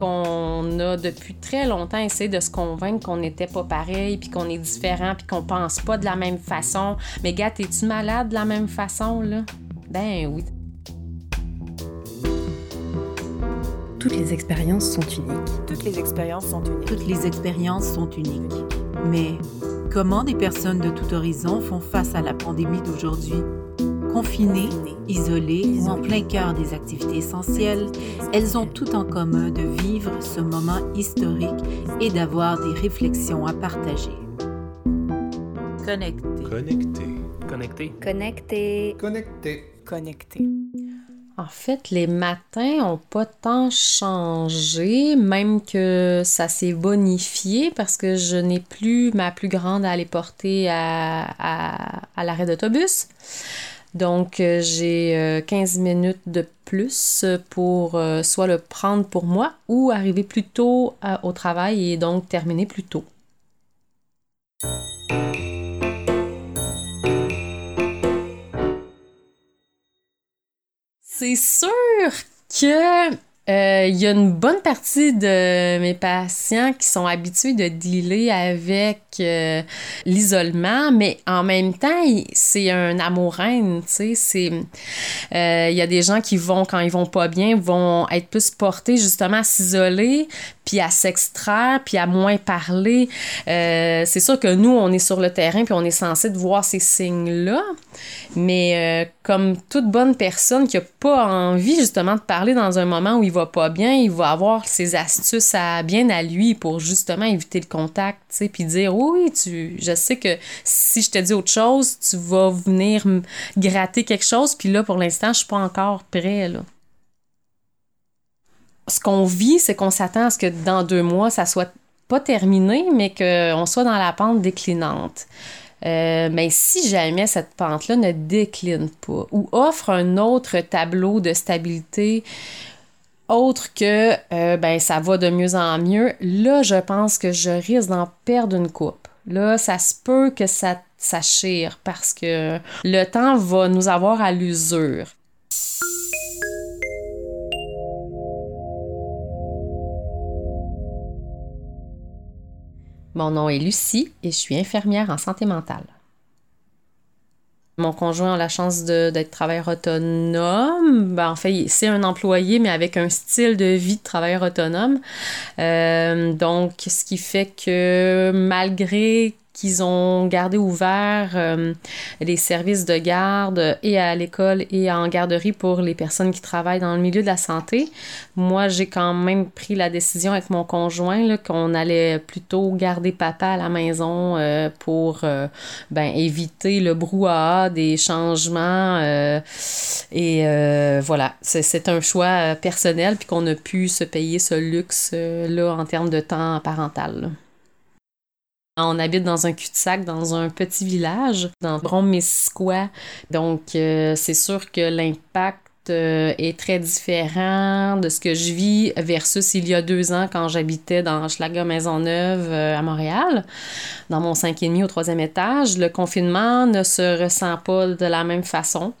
On a depuis très longtemps essayé de se convaincre qu'on n'était pas pareil, puis qu'on est différent, puis qu'on pense pas de la même façon. Mais gars, es-tu malade de la même façon, là? Ben oui. Toutes les expériences sont uniques. Toutes les expériences sont uniques. Toutes les expériences sont uniques. Mais comment des personnes de tout horizon font face à la pandémie d'aujourd'hui? Confinées, isolées ou en plein cœur des activités essentielles, elles ont tout en commun de vivre ce moment historique et d'avoir des réflexions à partager. Connecté. Connecté. Connecté. Connecté. Connecté. Connecté. En fait, les matins ont pas tant changé, même que ça s'est bonifié parce que je n'ai plus ma plus grande à aller porter à, à, à l'arrêt d'autobus. Donc, euh, j'ai 15 minutes de plus pour euh, soit le prendre pour moi ou arriver plus tôt au travail et donc terminer plus tôt. C'est sûr que euh, il y a une bonne partie de mes patients qui sont habitués de dealer avec euh, l'isolement, mais en même temps, il- c'est un amour-haine, tu sais. C'est, euh, il y a des gens qui vont, quand ils vont pas bien, vont être plus portés justement à s'isoler, puis à s'extraire, puis à moins parler. Euh, c'est sûr que nous, on est sur le terrain, puis on est censé de voir ces signes-là. Mais euh, comme toute bonne personne qui a pas envie justement de parler dans un moment où il va pas bien, il va avoir ses astuces à bien à lui pour justement éviter le contact, tu sais, puis dire oui, tu, je sais que si je te dis autre chose, tu vas venir gratter quelque chose, puis là pour l'instant, je suis pas encore prêt là. Ce qu'on vit, c'est qu'on s'attend à ce que dans deux mois, ça soit pas terminé, mais qu'on soit dans la pente déclinante. Euh, mais si jamais cette pente-là ne décline pas ou offre un autre tableau de stabilité autre que euh, ben ça va de mieux en mieux, là je pense que je risque d'en perdre une coupe. Là, ça se peut que ça, ça chire parce que le temps va nous avoir à l'usure. Mon nom est Lucie et je suis infirmière en santé mentale. Mon conjoint a la chance d'être travailleur autonome. Ben, en fait, c'est un employé, mais avec un style de vie de travailleur autonome. Euh, donc, ce qui fait que malgré qu'ils ont gardé ouvert euh, les services de garde et à l'école et en garderie pour les personnes qui travaillent dans le milieu de la santé, moi, j'ai quand même pris la décision avec mon conjoint qu'on allait plutôt garder papa à la maison euh, pour euh, ben, éviter le brouhaha des changements. euh, et euh, voilà, c'est, un choix euh, personnel, puis qu'on a pu se payer ce luxe-là en termes de temps parental. On habite dans un cul-de-sac, dans un petit village, dans Brome-Missisquoi. Donc, euh, c'est sûr que l'impact euh, est très différent de ce que je vis versus il y a deux ans quand j'habitais dans Schlager Maisonneuve euh, à Montréal, dans mon 5,5 au troisième étage. Le confinement ne se ressent pas de la même façon.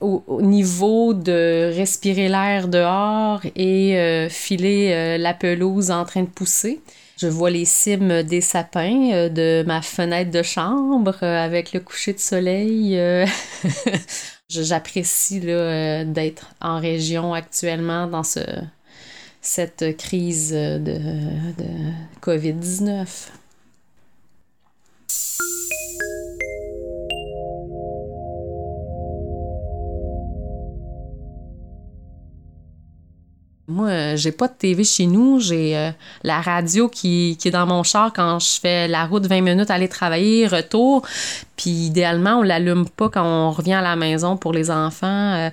Au, au niveau de respirer l'air dehors et filer la pelouse en train de pousser, je vois les cimes des sapins euh, de ma fenêtre de chambre euh, avec le coucher de soleil. euh. J'apprécie d'être en région actuellement dans ce, cette crise de, de COVID-19. Moi, euh, j'ai pas de TV chez nous. J'ai euh, la radio qui, qui est dans mon char quand je fais la route 20 minutes aller travailler, retour. Puis idéalement, on l'allume pas quand on revient à la maison pour les enfants. Euh,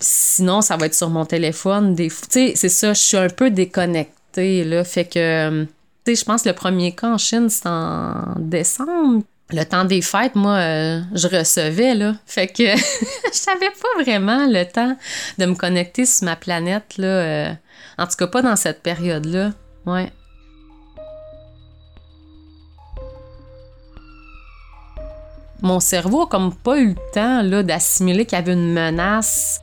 sinon, ça va être sur mon téléphone. Des... Tu sais, c'est ça, je suis un peu déconnectée, là. Fait que, euh, tu sais, je pense que le premier cas en Chine, c'est en décembre. Le temps des fêtes, moi, euh, je recevais, là. Fait que je savais pas vraiment le temps de me connecter sur ma planète, là. euh, en tout cas, pas dans cette période-là. Ouais. Mon cerveau a comme pas eu le temps, là, d'assimiler qu'il y avait une menace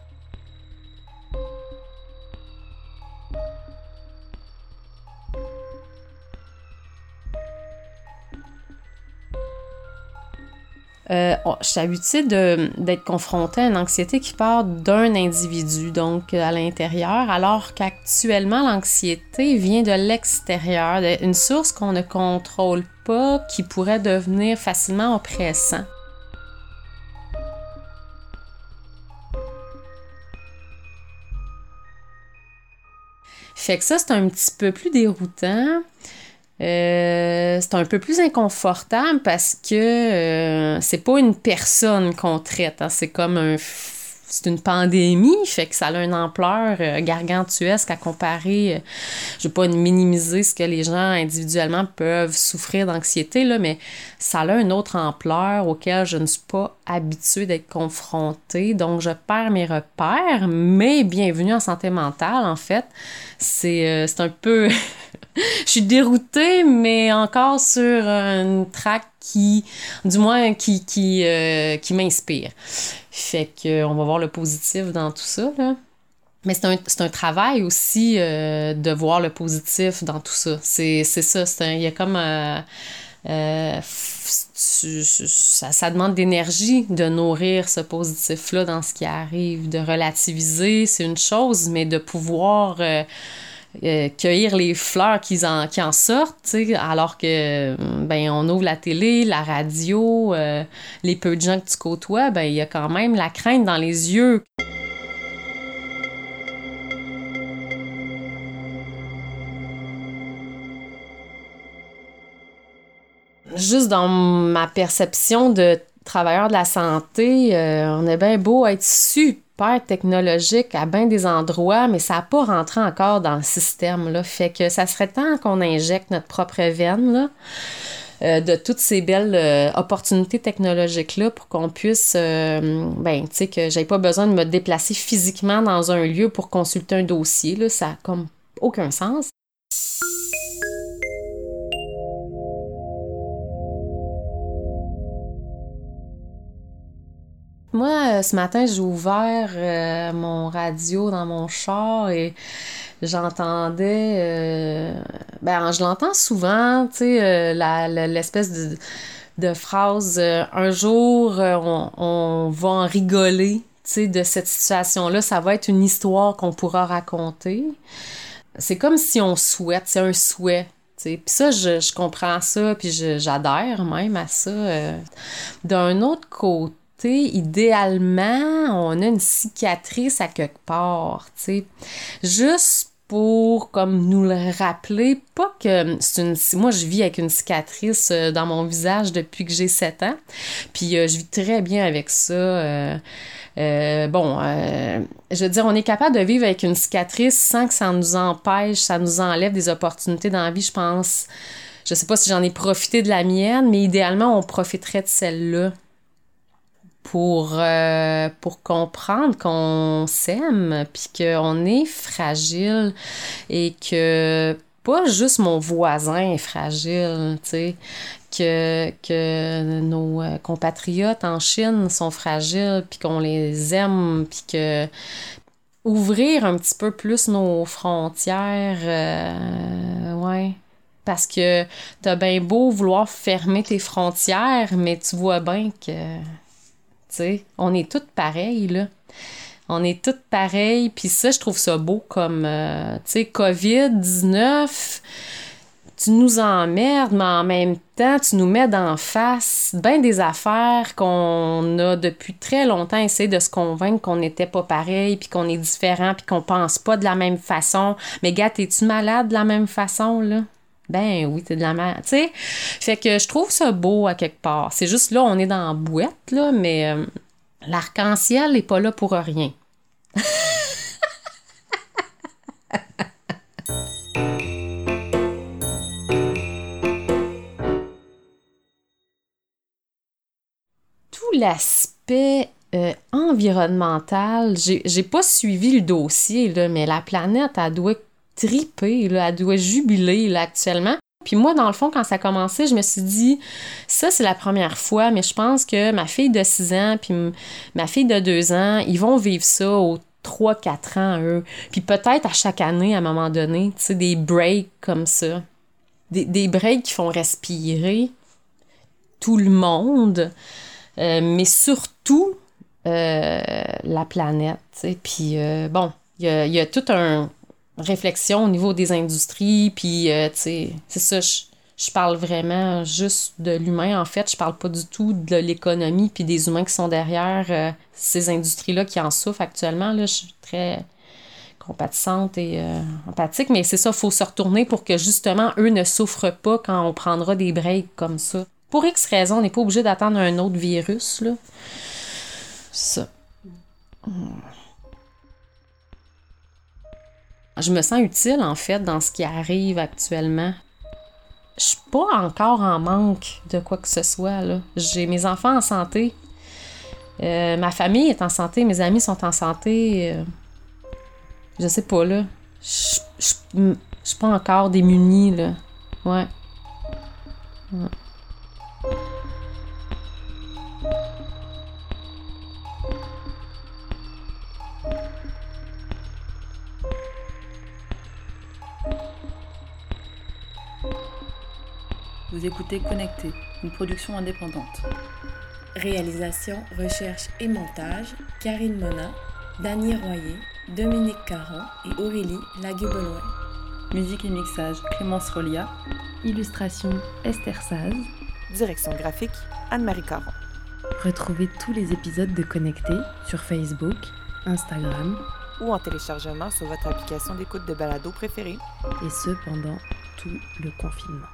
je suis habituée d'être confrontée à une anxiété qui part d'un individu, donc euh, à l'intérieur, alors qu'actuellement, l'anxiété vient de l'extérieur, de- une source qu'on ne contrôle pas, qui pourrait devenir facilement oppressant. Fait que ça, c'est un petit peu plus déroutant. Euh, c'est un peu plus inconfortable parce que euh, c'est pas une personne qu'on traite, hein, c'est comme un c'est une pandémie, fait que ça a une ampleur euh, gargantuesque à comparer. euh, je veux pas minimiser ce que les gens individuellement peuvent souffrir d'anxiété, mais ça a une autre ampleur auquel je ne suis pas habituée d'être confrontée. Donc, je perds mes repères, mais bienvenue en santé mentale, en fait. C'est euh, un peu... je suis déroutée, mais encore sur une track qui, du moins, qui, qui m'inspire. Fait que on va voir le positif dans tout ça, là. Mais c'est un, un travail aussi euh, de voir le positif dans tout ça. C'est ça, il y a comme... euh, euh, ça, ça demande d'énergie de nourrir ce positif-là dans ce qui arrive, de relativiser, c'est une chose, mais de pouvoir euh, cueillir les fleurs qui en, en sortent, alors que ben on ouvre la télé, la radio, euh, les peu de gens que tu côtoies, ben il y a quand même la crainte dans les yeux. Juste dans ma perception de travailleur de la santé, euh, on est bien beau être super technologique à bien des endroits, mais ça n'a pas rentré encore dans le système. Là. Fait que ça serait temps qu'on injecte notre propre veine euh, de toutes ces belles euh, opportunités technologiques-là pour qu'on puisse, euh, ben, tu sais, que j'ai pas besoin de me déplacer physiquement dans un lieu pour consulter un dossier. Ça n'a comme aucun sens. Euh, ce matin, j'ai ouvert euh, mon radio dans mon char et j'entendais, euh, ben, je l'entends souvent, tu sais, l'espèce de, phrase un jour, on, va en rigoler, tu sais, de cette situation-là. Ça va être une histoire qu'on pourra raconter. C'est comme si on souhaite, c'est un souhait. Puis ça, je, comprends ça, puis j'adhère même à ça. D'un autre côté, idéalement, on a une cicatrice à quelque part, tu sais. Juste pour comme nous le rappeler, pas que c'est une moi je vis avec une cicatrice euh, dans mon visage depuis que j'ai 7 ans. Puis euh, je vis très bien avec ça. euh, bon, je veux dire, on est capable de vivre avec une cicatrice sans que ça nous empêche, ça nous enlève des opportunités dans la vie, je pense. Je sais pas si j'en ai profité de la mienne, mais idéalement, on profiterait de celle-là pour, euh, pour comprendre qu'on s'aime, puis qu'on est fragile et que pas juste mon voisin est fragile, tu sais, que, que nos euh, compatriotes en Chine sont fragiles, puis qu'on les aime, puis que ouvrir un petit peu plus nos frontières, euh, ouais. Parce que t'as bien beau vouloir fermer tes frontières, mais tu vois bien que tu sais, on est toutes pareilles, là. On est toutes pareilles, puis ça, je trouve ça beau comme, euh, tu sais, COVID-19, tu nous emmerdes, mais en même temps, tu nous mets d'en face bien des affaires qu'on a depuis très longtemps essayé de se convaincre qu'on n'était pas pareil, puis qu'on est différent, puis qu'on pense pas de la même façon. Mais gars, es-tu malade de la même façon, là? Ben oui, t'es de la merde. Tu sais, fait que je trouve ça beau à quelque part. C'est juste là, on est dans la boîte, là, mais euh, l'arc-en-ciel n'est pas là pour rien. Tout l'aspect euh, environnemental, j'ai pas suivi le dossier, mais la planète, elle doit triper, là, elle doit jubiler actuellement. Puis moi, dans le fond, quand ça a commencé, je me suis dit, ça, c'est la première fois, mais je pense que ma fille de 6 ans puis ma fille de 2 ans, ils vont vivre ça aux 3-4 ans, eux. Puis peut-être à chaque année, à un moment donné, tu sais, des breaks comme ça. Des, breaks qui font respirer tout le monde. Euh, mais surtout euh, la planète. Puis euh, bon, il y a, toute une réflexion au niveau des industries. Puis euh, tu sais, c'est ça, je, je parle vraiment juste de l'humain. En fait, je parle pas du tout de l'économie puis des humains qui sont derrière euh, ces industries-là qui en souffrent actuellement. Là, je suis très compatissante et euh, empathique, mais c'est ça, faut se retourner pour que justement eux ne souffrent pas quand on prendra des breaks comme ça. Pour X raisons, on n'est pas obligé d'attendre un autre virus, là. Ça. Hmm. Je me sens utile, en fait, dans ce qui arrive actuellement. Je suis pas encore en manque de quoi que ce soit. J'ai mes enfants en santé. Euh, ma famille est en santé, mes amis sont en santé. euh, je sais pas, là. Je suis pas encore démunie, là. Ouais. Ouais. Vous écoutez Connecté, une production indépendante. Réalisation, recherche et montage, Karine Mona, Dany Royer, Dominique Caron et Aurélie Laguebeloin. Musique et mixage Clémence Rolia. Illustration, Esther Saz. Direction graphique, Anne-Marie Caron. Retrouvez tous les épisodes de Connecté sur Facebook, Instagram Ou en téléchargement sur votre application d'écoute de balado préférée. et ce pendant tout le confinement.